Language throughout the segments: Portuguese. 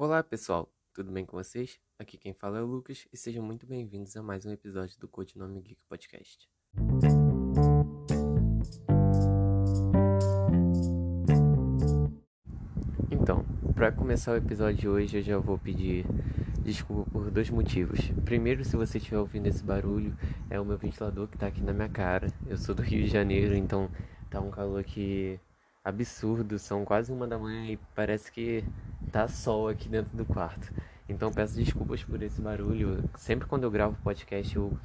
Olá pessoal, tudo bem com vocês? Aqui quem fala é o Lucas e sejam muito bem-vindos a mais um episódio do Codinome Geek Podcast. Então, para começar o episódio de hoje, eu já vou pedir desculpa por dois motivos. Primeiro, se você estiver ouvindo esse barulho, é o meu ventilador que está aqui na minha cara. Eu sou do Rio de Janeiro, então tá um calor aqui absurdo, são quase uma da manhã e parece que tá sol aqui dentro do quarto. Então peço desculpas por esse barulho. Sempre quando eu gravo podcast eu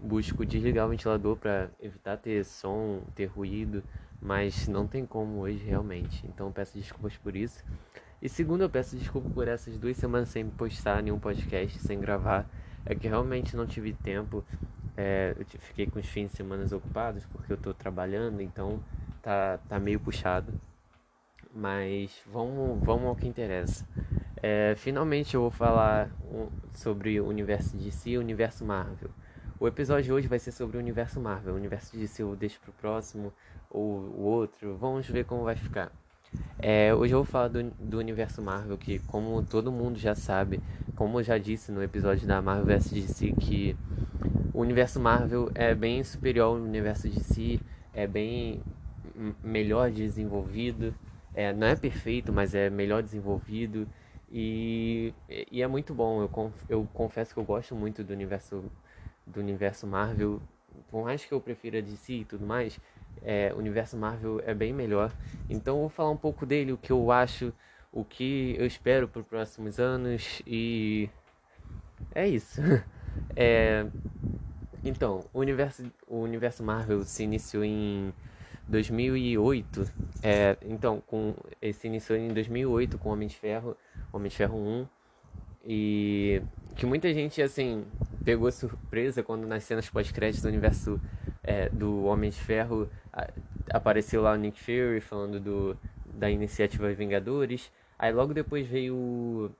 busco desligar o ventilador para evitar ter som, ter ruído, mas não tem como hoje realmente. Então peço desculpas por isso. E segundo, eu peço desculpa por essas duas semanas sem postar nenhum podcast, sem gravar. É que realmente não tive tempo. É, eu fiquei com os fins de semana ocupados porque eu tô trabalhando, então tá, tá meio puxado. Mas vamos, vamos ao que interessa. É, finalmente eu vou falar sobre o universo DC e o universo Marvel. O episódio de hoje vai ser sobre o universo Marvel. O universo DC eu deixo pro próximo ou o outro. Vamos ver como vai ficar. É, hoje eu vou falar do, do universo Marvel, que como todo mundo já sabe, como eu já disse no episódio da Marvel vs DC, que o universo Marvel é bem superior ao universo DC, é bem melhor desenvolvido. É, não é perfeito, mas é melhor desenvolvido. E, e é muito bom. Eu, conf, eu confesso que eu gosto muito do universo, do universo Marvel. Por mais que eu prefira DC e tudo mais, é, o universo Marvel é bem melhor. Então vou falar um pouco dele, o que eu acho, o que eu espero para os próximos anos e é isso. É, então, o universo, o universo Marvel se iniciou em 2008. É, então, com esse iniciou em 2008 com Homem de Ferro, Homem de Ferro 1 e que muita gente assim pegou surpresa quando nas cenas pós-créditos do universo é, do Homem de Ferro a, apareceu lá o Nick Fury falando do, da iniciativa Vingadores. Aí logo depois veio o,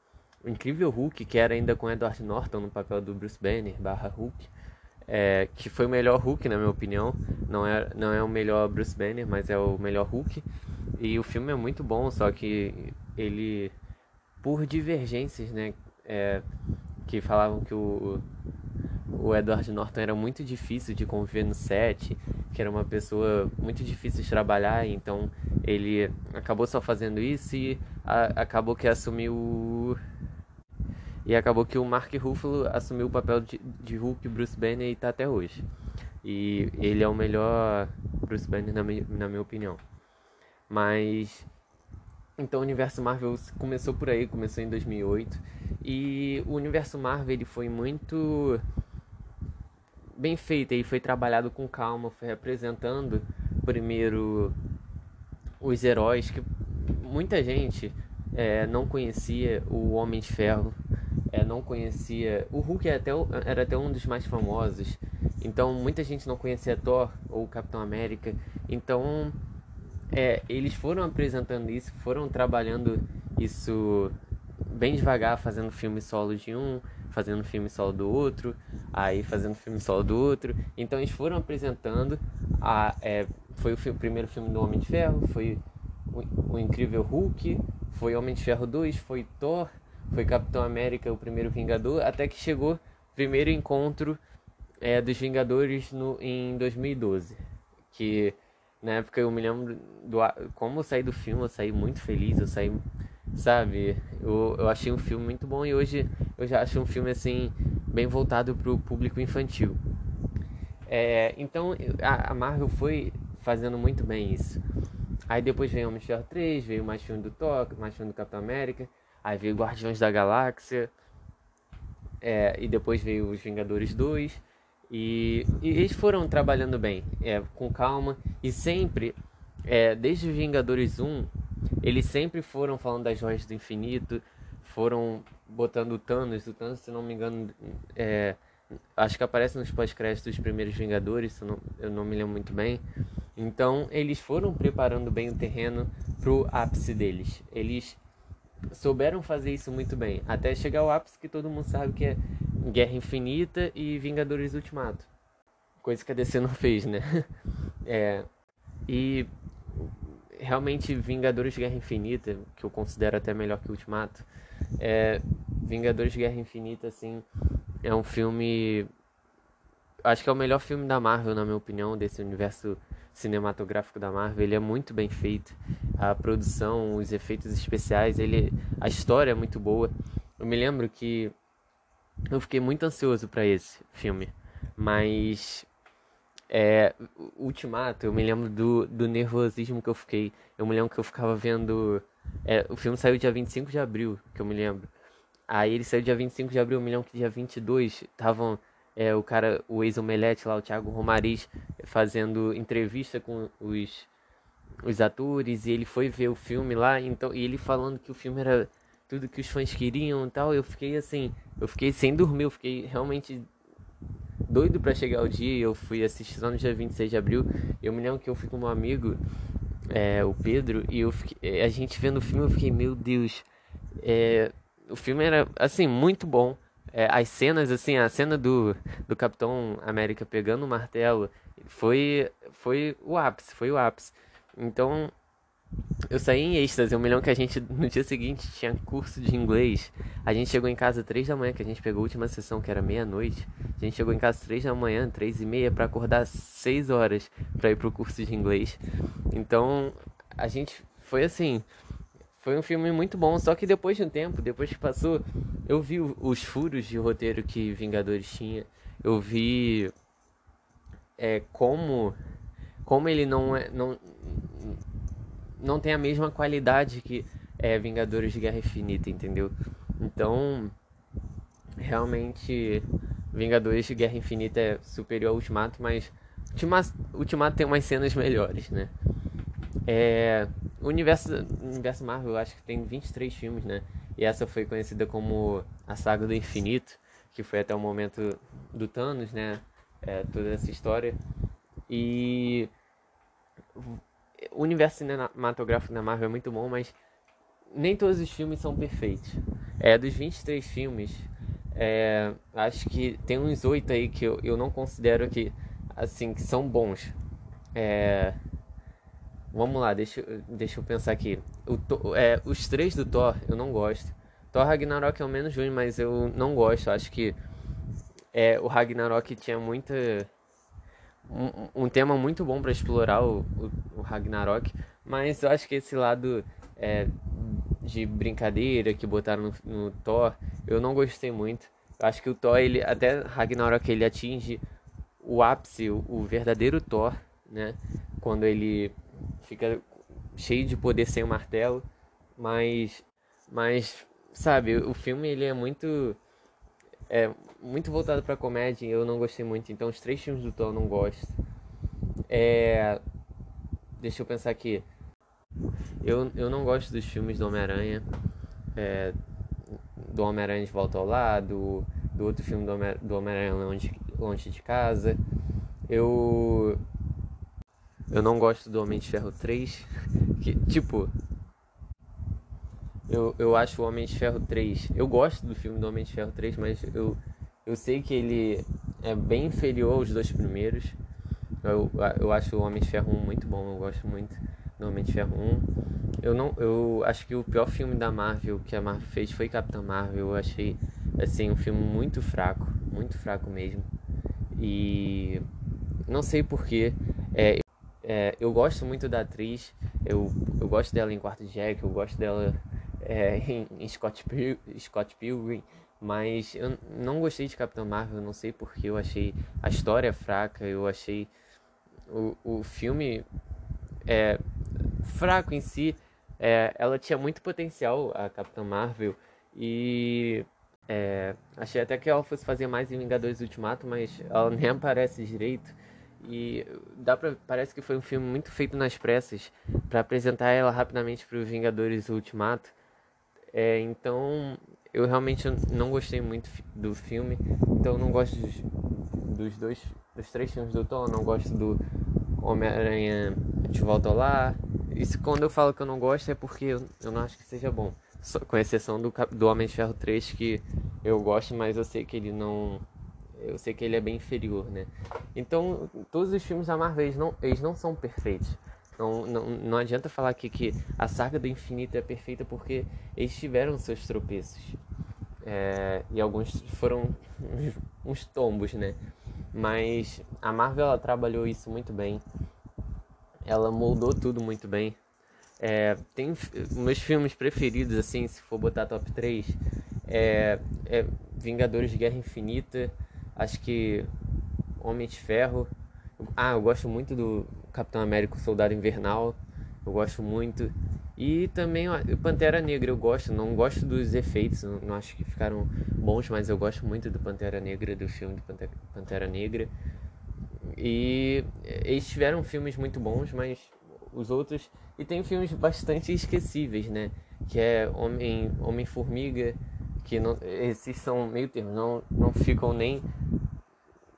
o Incrível Hulk, que era ainda com Edward Norton no papel do Bruce Banner barra Hulk é, que foi o melhor Hulk, na minha opinião. Não é, não é o melhor Bruce Banner, mas é o melhor Hulk. E o filme é muito bom, só que ele, por divergências, né, é, que falavam que o, o Edward Norton era muito difícil de conviver no set, que era uma pessoa muito difícil de trabalhar, então ele acabou só fazendo isso e a, acabou que assumiu e acabou que o Mark Ruffalo assumiu o papel de, de Hulk Bruce Banner e tá até hoje. E ele é o melhor Bruce Banner na, mi, na minha opinião. Mas então o universo Marvel começou por aí, começou em 2008 e o universo Marvel ele foi muito bem feito, ele foi trabalhado com calma, foi apresentando primeiro os heróis que muita gente é, não conhecia o Homem de Ferro é, não conhecia. O Hulk era até, era até um dos mais famosos. Então muita gente não conhecia Thor ou Capitão América. Então é, eles foram apresentando isso, foram trabalhando isso bem devagar, fazendo filme solo de um, fazendo filme solo do outro, aí fazendo filme solo do outro. Então eles foram apresentando. A, é, foi o, filme, primeiro filme do Homem de Ferro, foi o, o Incrível Hulk, foi Homem de Ferro 2, foi Thor foi Capitão América, o primeiro Vingador, até que chegou o primeiro encontro é, dos Vingadores no, em 2012. Que na época eu me lembro do. Como eu saí do filme, eu saí muito feliz, eu saí. Sabe? Eu, eu achei um filme muito bom e hoje eu já acho um filme assim, bem voltado para o público infantil. É, então a, a Marvel foi fazendo muito bem isso. Aí depois veio Homem de Ferro 3, veio mais filme do Thor, mais filme do Capitão América. Aí veio Guardiões da Galáxia. É, e depois veio os Vingadores 2. E, e eles foram trabalhando bem, é, com calma. E sempre, é, desde os Vingadores 1, eles sempre foram falando das joias do infinito. Foram botando o Thanos. O Thanos, se não me engano, é, acho que aparece nos pós-créditos dos primeiros Vingadores, eu não, eu não me lembro muito bem. Então, eles foram preparando bem o terreno pro ápice deles. Eles souberam fazer isso muito bem, até chegar ao ápice que todo mundo sabe que é Guerra Infinita e Vingadores Ultimato. Coisa que a DC não fez, né? É, e realmente Vingadores Guerra Infinita, que eu considero até melhor que Ultimato, é, Vingadores Guerra Infinita, assim, é um filme. Acho que é o melhor filme da Marvel, na minha opinião, desse universo cinematográfico da Marvel. Ele é muito bem feito. A produção, os efeitos especiais, ele, a história é muito boa. Eu me lembro que eu fiquei muito ansioso para esse filme, mas é, Ultimato, eu me lembro do, do nervosismo que eu fiquei. Eu me lembro que eu ficava vendo. É, o filme saiu dia 25 de abril, que eu me lembro. Aí ele saiu dia 25 de abril, eu me lembro que dia 22 estavam é, o cara, o ex-omelete lá, o Thiago Romariz, fazendo entrevista com os, os atores. E ele foi ver o filme lá, então, e ele falando que o filme era tudo que os fãs queriam e tal. Eu fiquei assim, eu fiquei sem dormir, eu fiquei realmente doido para chegar o dia. Eu fui assistir só no dia 26 de abril. Eu me lembro que eu fui com um amigo, é, o Pedro, e eu fiquei, a gente vendo o filme, eu fiquei, meu Deus, é, o filme era assim muito bom. É, as cenas, assim, a cena do, do Capitão América pegando o martelo foi, foi o ápice, foi o ápice. Então, eu saí em êxtase. Eu me lembro que a gente, no dia seguinte, tinha curso de inglês. A gente chegou em casa três da manhã, que a gente pegou a última sessão, que era meia-noite. A gente chegou em casa três da manhã, três e meia, para acordar seis horas para ir pro curso de inglês. Então, a gente foi assim. Foi um filme muito bom, só que depois de um tempo, depois que passou, eu vi os furos de roteiro que Vingadores tinha. Eu vi é, como como ele não é não não tem a mesma qualidade que é Vingadores de Guerra Infinita, entendeu? Então, realmente, Vingadores de Guerra Infinita é superior ao Ultimato, mas Ultimato, Ultimato tem umas cenas melhores, né? É, o universo, universo Marvel, eu acho que tem 23 filmes, né? E essa foi conhecida como a Saga do Infinito, que foi até o momento do Thanos, né? É, toda essa história. E o universo cinematográfico da Marvel é muito bom, mas nem todos os filmes são perfeitos. É, dos 23 filmes, é, acho que tem uns oito aí que eu, eu não considero que, assim, que são bons. É, vamos lá, deixa, deixa eu pensar aqui. O, é, os três do Thor eu não gosto. Thor Ragnarok é o menos ruim, mas eu não gosto. Acho que é, o Ragnarok tinha muita um, um tema muito bom para explorar o, o, o, Ragnarok, mas eu acho que esse lado é, de brincadeira que botaram no, no, Thor, eu não gostei muito. Eu acho que o Thor, ele, até Ragnarok, ele atinge o ápice, o, o verdadeiro Thor, né? Quando ele fica cheio de poder sem o martelo, mas, mas sabe, o filme ele é muito é muito voltado pra comédia eu não gostei muito. Então, os três filmes do Thor eu não gosto. É. Deixa eu pensar aqui. Eu, eu não gosto dos filmes do Homem-Aranha. É, do Homem-Aranha de Volta ao Lado. Do outro filme do Homem-Aranha longe, longe de Casa. Eu. Eu não gosto do Homem de Ferro 3. Que, tipo, eu, eu acho o Homem de Ferro 3. Eu gosto do filme do Homem de Ferro 3, mas eu, eu sei que ele é bem inferior aos dois primeiros. Eu, eu acho o Homem de Ferro 1 muito bom, eu gosto muito do Homem de Ferro 1. Eu, não, eu acho que o pior filme da Marvel que a Marvel fez foi Capitã Marvel. Eu achei assim, um filme muito fraco, muito fraco mesmo. E não sei porquê. É, é, eu gosto muito da atriz, eu, eu gosto dela em Quarto Jack, eu gosto dela é, em, em Scott, Pil Scott Pilgrim, mas eu não gostei de Capitão Marvel, não sei porque eu achei a história fraca, eu achei o, o filme é, fraco em si. É, ela tinha muito potencial, a Capitã Marvel, e é, achei até que ela fosse fazer mais em Vingadores Ultimato, mas ela nem aparece direito. E dá pra, parece que foi um filme muito feito nas pressas para apresentar ela rapidamente para os Vingadores Ultimato. É, então, eu realmente não gostei muito do filme. Então, não gosto dos, dos dois, dos três filmes do Thor. Não gosto do Homem-Aranha de Volta Lá. Isso quando eu falo que eu não gosto é porque eu, eu não acho que seja bom. Só, com exceção do, do Homem de Ferro 3, que eu gosto, mas eu sei que ele não. Eu sei que ele é bem inferior, né? Então, todos os filmes da Marvel, eles não, eles não são perfeitos. Não, não, não adianta falar aqui que a saga do infinito é perfeita porque eles tiveram seus tropeços. É, e alguns foram uns, uns tombos, né? Mas a Marvel ela trabalhou isso muito bem. Ela moldou tudo muito bem. É, tem meus filmes preferidos, assim, se for botar top 3, é, é Vingadores de Guerra Infinita, acho que Homem de Ferro. Ah, eu gosto muito do Capitão América, Soldado Invernal, eu gosto muito. E também Pantera Negra eu gosto, não gosto dos efeitos, não, acho que ficaram bons, mas eu gosto muito do Pantera Negra, do filme do Pantera, Negra. E eles tiveram filmes muito bons, mas os outros. E tem filmes bastante esquecíveis, né? Que é Homem, Homem que não, esses são meio termo, não, não ficam nem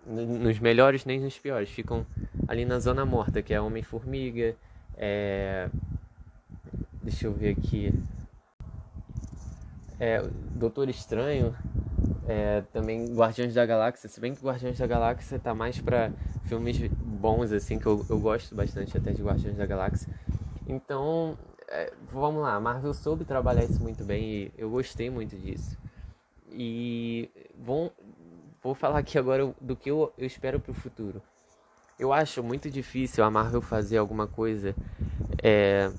nos melhores nem nos piores, ficam ali na zona morta, que é Homem Formiga, é... deixa eu ver aqui, é, Doutor Estranho, é, também Guardiões da Galáxia, se bem que Guardiões da Galáxia tá mais para filmes bons, assim, que eu, eu gosto bastante até de Guardiões da Galáxia. Então, é, vamos lá, a Marvel soube trabalhar isso muito bem e eu gostei muito disso. E vou, vou falar aqui agora do que eu, eu espero pro futuro. Eu acho muito difícil a Marvel fazer alguma coisa é,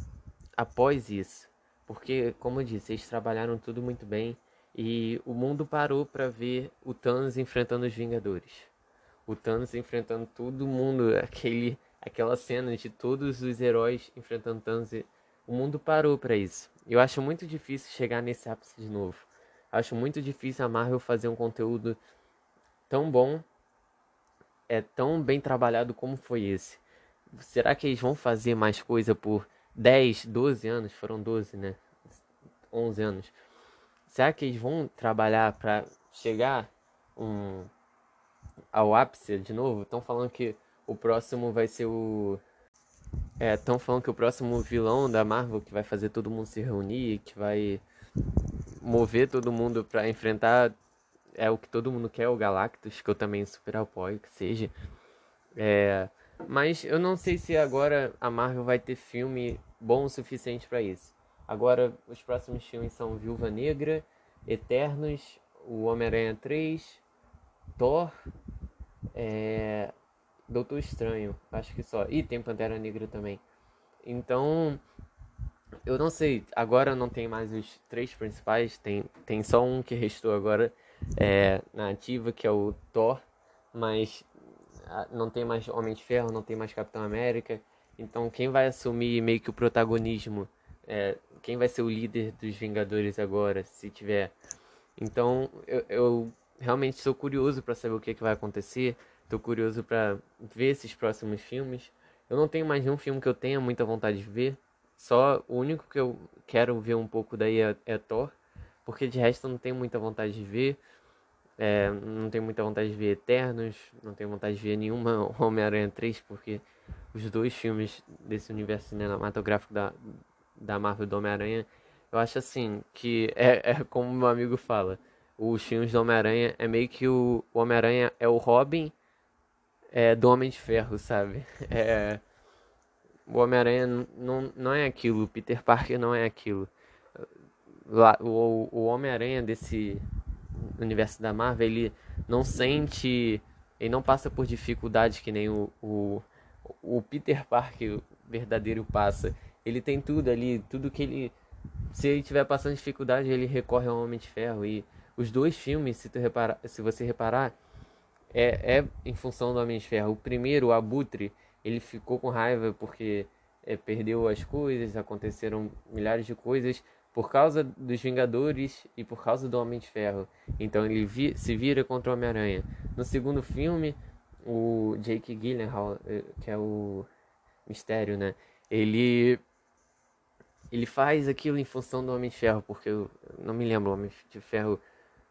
após isso. Porque, como eu disse, eles trabalharam tudo muito bem e o mundo parou para ver o Thanos enfrentando os Vingadores. O Thanos enfrentando todo mundo, aquele, aquela cena de todos os heróis enfrentando Thanos. O mundo parou para isso. Eu acho muito difícil chegar nesse ápice de novo. Acho muito difícil a Marvel fazer um conteúdo tão bom, é tão bem trabalhado como foi esse. Será que eles vão fazer mais coisa por 10, 12 anos? Foram 12, né? 11 anos Será que eles vão trabalhar para chegar um, ao ápice de novo? Estão falando que o próximo vai ser o. Estão é, falando que o próximo vilão da Marvel que vai fazer todo mundo se reunir, que vai mover todo mundo para enfrentar é o que todo mundo quer, o Galactus, que eu também super apoio que seja. É, mas eu não sei se agora a Marvel vai ter filme bom o suficiente para isso. Agora, os próximos filmes são Viúva Negra, Eternos, o Homem-Aranha 3, Thor, é... Doutor Estranho, acho que só. E tem Pantera Negra também. Então, eu não sei, agora não tem mais os três principais, tem, tem só um que restou agora é, na ativa, que é o Thor, mas ah, não tem mais Homem de Ferro, não tem mais Capitão América. Então, quem vai assumir meio que o protagonismo é, quem vai ser o líder dos Vingadores agora, se tiver. Então, eu, eu realmente sou curioso para saber o que, que vai acontecer. Estou curioso para ver esses próximos filmes. Eu não tenho mais nenhum filme que eu tenha muita vontade de ver. Só o único que eu quero ver um pouco daí é, é Thor. Porque de resto eu não tenho muita vontade de ver. É, não tenho muita vontade de ver Eternos. Não tenho vontade de ver nenhuma Homem-Aranha 3. Porque os dois filmes desse universo cinematográfico da, da Marvel do Homem-Aranha, eu acho assim, que é, é como meu amigo fala, os filmes do Homem-Aranha é meio que o, o Homem-Aranha é o Robin é, do Homem de Ferro, sabe? É, o Homem-Aranha não, não é aquilo, o Peter Parker não é aquilo. O o Homem-Aranha desse universo da Marvel, ele não sente, ele não passa por dificuldades que nem o, o, o Peter Parker verdadeiro passa. Ele tem tudo ali, tudo que ele. Se ele estiver passando dificuldade, ele recorre ao Homem de Ferro. E os dois filmes, se, tu repara, se você reparar, é, é em função do Homem de Ferro. O primeiro, o Abutre, ele ficou com raiva porque é, perdeu as coisas, aconteceram milhares de coisas por causa dos Vingadores e por causa do Homem de Ferro. Então ele vi, se vira contra o Homem-Aranha. No segundo filme, o Jake Gyllenhaal, eh, que é o Mistério, né? Ele ele faz aquilo em função do Homem de Ferro, porque eu não me lembro, o Homem de Ferro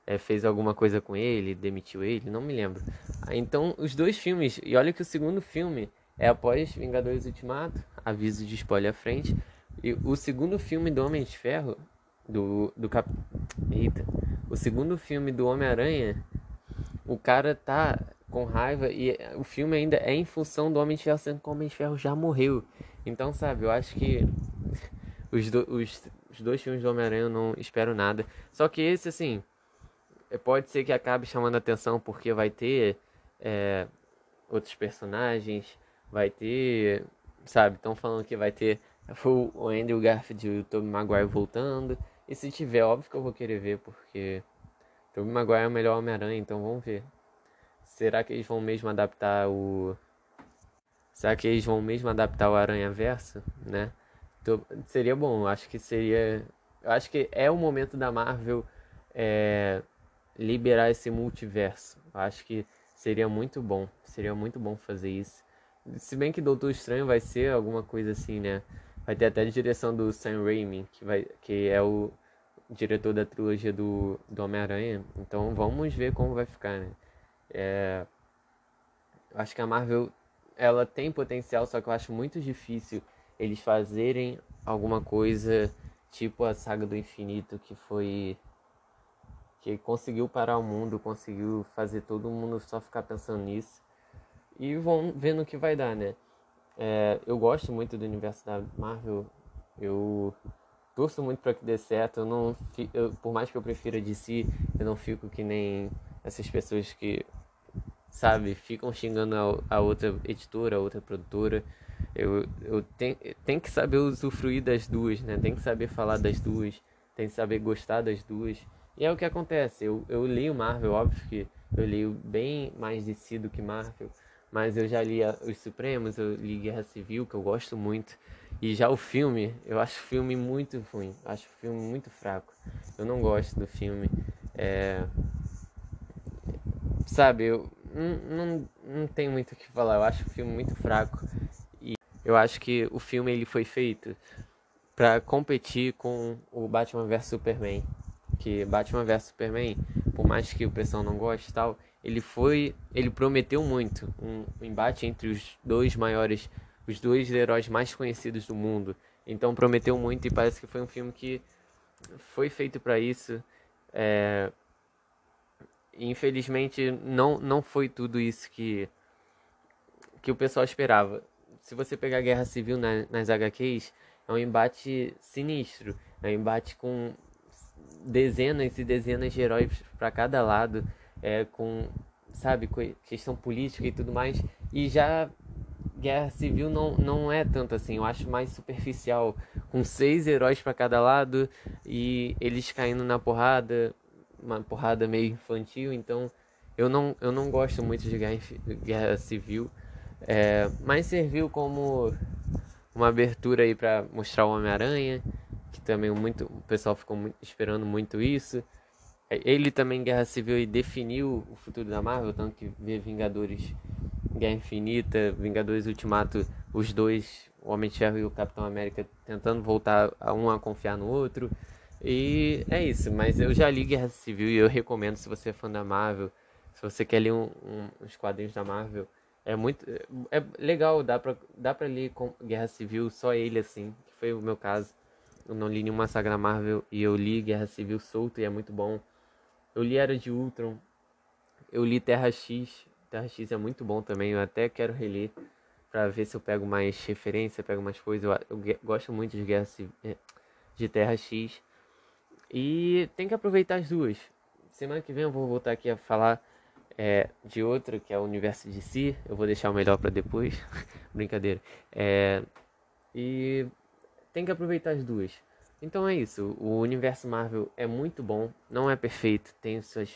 é, fez alguma coisa com ele, demitiu ele, não me lembro. Ah, então, os dois filmes, e olha que o segundo filme é após Vingadores Ultimato, aviso de spoiler à frente, e o segundo filme do Homem de Ferro, do, do Cap... Eita. O segundo filme do Homem-Aranha, o cara tá com raiva e o filme ainda é em função do Homem de Ferro, sendo que o Homem de Ferro já morreu. Então, sabe, eu acho que os, do, os, os dois filmes do Homem-Aranha eu não espero nada. Só que esse, assim, pode ser que acabe chamando atenção porque vai ter é, outros personagens, vai ter, sabe, estão falando que vai ter o Andrew Garfield e o Tobey Maguire voltando. E se tiver, óbvio que eu vou querer ver, porque Tobey Maguire é o melhor Homem-Aranha, então vamos ver. Será que eles vão mesmo adaptar o... Será que eles vão mesmo adaptar o Aranha Verso, né? Seria bom, acho que seria... Eu acho que é o momento da Marvel é, liberar esse multiverso. Eu acho que seria muito bom, seria muito bom fazer isso. Se bem que Doutor Estranho vai ser alguma coisa assim, né? Vai ter até a direção do Sam Raimi, que, vai, que é o diretor da trilogia do, do Homem-Aranha. Então vamos ver como vai ficar, né? É, acho que a Marvel ela tem potencial, só que eu acho muito difícil eles fazerem alguma coisa tipo a saga do infinito que foi que conseguiu parar o mundo, conseguiu fazer todo mundo só ficar pensando nisso e vão vendo o que vai dar, né? É, eu gosto muito do universo da Marvel, eu torço muito para que dê certo. Eu não, eu, por mais que eu prefira DC, eu não fico que nem essas pessoas que, sabe, ficam xingando a, a outra editora, a outra produtora. Eu, eu tenho, tenho que saber usufruir das duas, né? Tem que saber falar das duas, tem que saber gostar das duas. E é o que acontece. Eu, eu leio Marvel, óbvio que eu leio bem mais DC do que Marvel. Mas eu já li Os Supremos, eu li Guerra Civil, que eu gosto muito. E já o filme, eu acho o filme muito ruim. Acho o filme muito fraco. Eu não gosto do filme. É... Sabe, eu não, não, não tenho muito o que falar. Eu acho o filme muito fraco. E eu acho que o filme ele foi feito para competir com o Batman vs Superman. Que Batman vs Superman, por mais que o pessoal não goste e tal, ele foi, ele prometeu muito um, um embate entre os dois maiores os dois heróis mais conhecidos do mundo. Então prometeu muito e parece que foi um filme que foi feito para isso. É... Infelizmente não, não foi tudo isso que, que o pessoal esperava. Se você pegar Guerra Civil na, nas HQs, é um embate sinistro. É um embate com dezenas e dezenas de heróis para cada lado, é, com, sabe, questão política e tudo mais. E já Guerra Civil não, não é tanto assim, eu acho mais superficial, com seis heróis para cada lado e eles caindo na porrada, uma porrada meio infantil, então eu não, eu não gosto muito de Guerra, guerra Civil, é, mas serviu como uma abertura aí para mostrar o Homem-Aranha, que também muito, o pessoal ficou muito, esperando muito isso. Ele também, Guerra Civil, definiu o futuro da Marvel, tanto que vê Vingadores Guerra Infinita, Vingadores Ultimato, os dois, o Homem de Ferro e o Capitão América, tentando voltar a um a confiar no outro. E é isso, mas eu já li Guerra Civil e eu recomendo se você é fã da Marvel, se você quer ler um, um, uns quadrinhos da Marvel, é muito é legal, dá pra, dá pra ler com Guerra Civil, só ele assim, que foi o meu caso. Eu não li nenhuma saga Marvel e eu li Guerra Civil solto e é muito bom. Eu li Era de Ultron, eu li Terra X, Terra X é muito bom também, eu até quero reler para ver se eu pego mais referência, pego mais coisas. Eu, eu gosto muito de Guerra eh, de Terra X. E tem que aproveitar as duas. Semana que vem eu vou voltar aqui a falar é, de outra, que é o universo de si. Eu vou deixar o melhor para depois. Brincadeira. É, e tem que aproveitar as duas. Então é isso. O universo Marvel é muito bom. Não é perfeito. Tem suas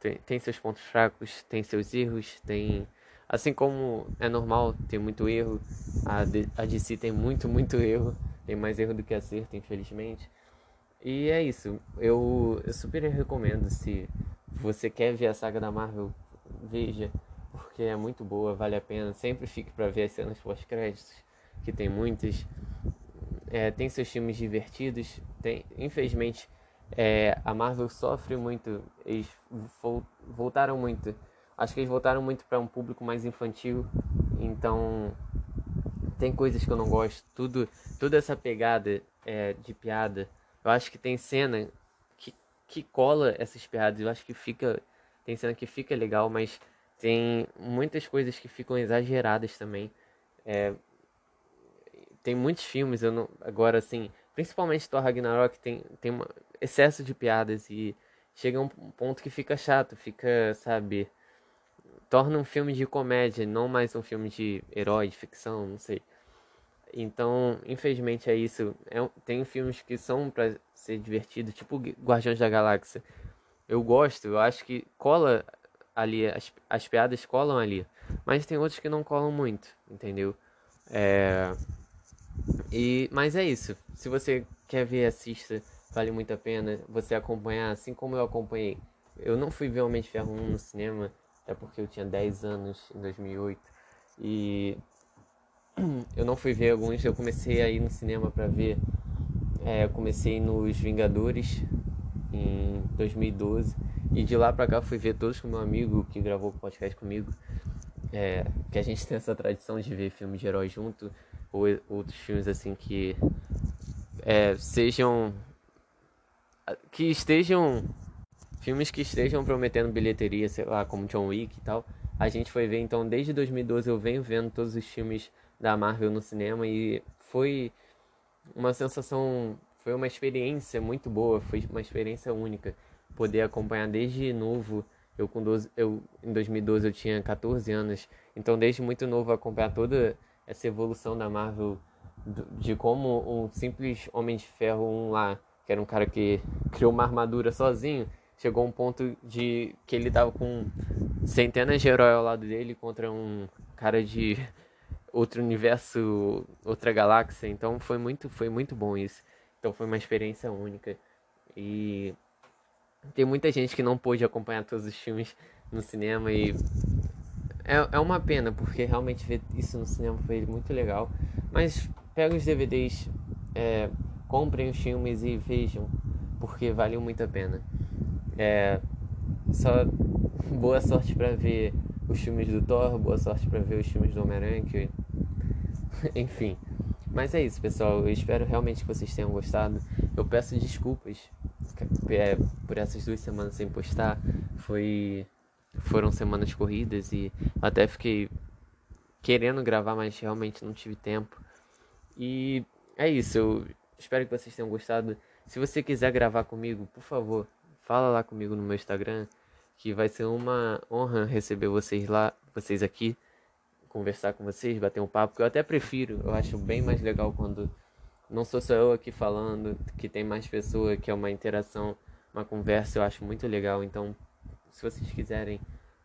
tem, tem seus pontos fracos, tem seus erros, tem. Assim como é normal ter muito erro, a, a DC tem muito, muito erro, tem mais erro do que acerto, infelizmente. E é isso, eu, eu super recomendo se você quer ver a saga da Marvel, veja, porque é muito boa, vale a pena. Sempre fique para ver as cenas pós-créditos, que tem muitas. É, tem seus filmes divertidos, tem, infelizmente é, a Marvel sofre muito, eles voltaram muito. Acho que eles voltaram muito para um público mais infantil, então tem coisas que eu não gosto. Tudo, toda essa pegada é, de piada, eu acho que tem cena que, que cola essas piadas. Eu acho que fica, tem cena que fica legal, mas tem muitas coisas que ficam exageradas também. É, tem muitos filmes, eu não, agora assim, principalmente Thor Ragnarok tem tem excesso de piadas e chega um ponto que fica chato, fica, sabe, torna um filme de comédia, não mais um filme de herói, de ficção, não sei. Então, infelizmente é isso. É, tem filmes que são para ser divertido, tipo Guardiões da Galáxia. Eu gosto, eu acho que cola ali, as, as piadas colam ali. Mas tem outros que não colam muito, entendeu? É... E, mas é isso. Se você quer ver, assista. Vale muito a pena você acompanhar, assim como eu acompanhei. Eu não fui ver Homem de Ferro 1 no cinema, até porque eu tinha 10 anos em 2008. E eu não fui ver alguns, eu comecei a ir no cinema para ver. É, eu comecei nos Vingadores em 2012 e de lá pra cá fui ver todos com meu amigo que gravou o podcast comigo. É, que a gente tem essa tradição de ver filmes de herói junto ou outros filmes assim que é, sejam que estejam filmes que estejam prometendo bilheteria, sei lá, como John Wick e tal. A gente foi ver, então desde 2012 eu venho vendo todos os filmes da Marvel no cinema e foi uma sensação, foi uma experiência muito boa, foi uma experiência única poder acompanhar desde novo. Eu com 12, eu em 2012 eu tinha 14 anos, então desde muito novo acompanhar toda essa evolução da Marvel de como um simples Homem de Ferro um lá, que era um cara que criou uma armadura sozinho, chegou a um ponto de que ele tava com centenas de heróis ao lado dele contra um cara de outro universo, outra galáxia. Então foi muito, foi muito bom isso. Então foi uma experiência única. E tem muita gente que não pôde acompanhar todos os filmes no cinema e é, é uma pena, porque realmente ver isso no cinema foi muito legal. Mas pega os DVDs, é, comprem os filmes e vejam, porque valeu muito a pena. É, só boa sorte para ver os filmes do Thor, boa sorte para ver os filmes do Homem-Aranha, que... enfim. Mas é isso, pessoal. Eu espero realmente que vocês tenham gostado. Eu peço desculpas é, por essas duas semanas sem postar. Foi foram semanas corridas e até fiquei querendo gravar, mas realmente não tive tempo. E é isso. Eu espero que vocês tenham gostado. Se você quiser gravar comigo, por favor, fala lá comigo no meu Instagram, que vai ser uma honra receber vocês lá, vocês aqui, conversar com vocês, bater um papo, que eu até prefiro, eu acho bem mais legal quando não sou só eu aqui falando, que tem mais pessoa, que é uma interação, uma conversa, eu acho muito legal. Então, se vocês quiserem,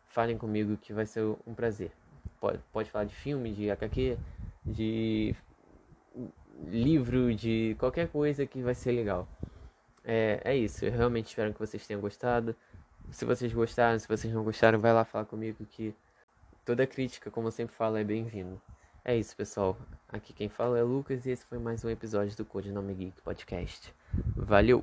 falem comigo que vai ser um prazer. Pode, pode falar de filme, de HQ, de livro, de qualquer coisa que vai ser legal. É, é isso, eu realmente espero que vocês tenham gostado. Se vocês gostaram, se vocês não gostaram, vai lá falar comigo que toda crítica, como eu sempre falo, é bem-vindo. É isso, pessoal. Aqui quem fala é Lucas e esse foi mais um episódio do Codinome Geek Podcast. Valeu!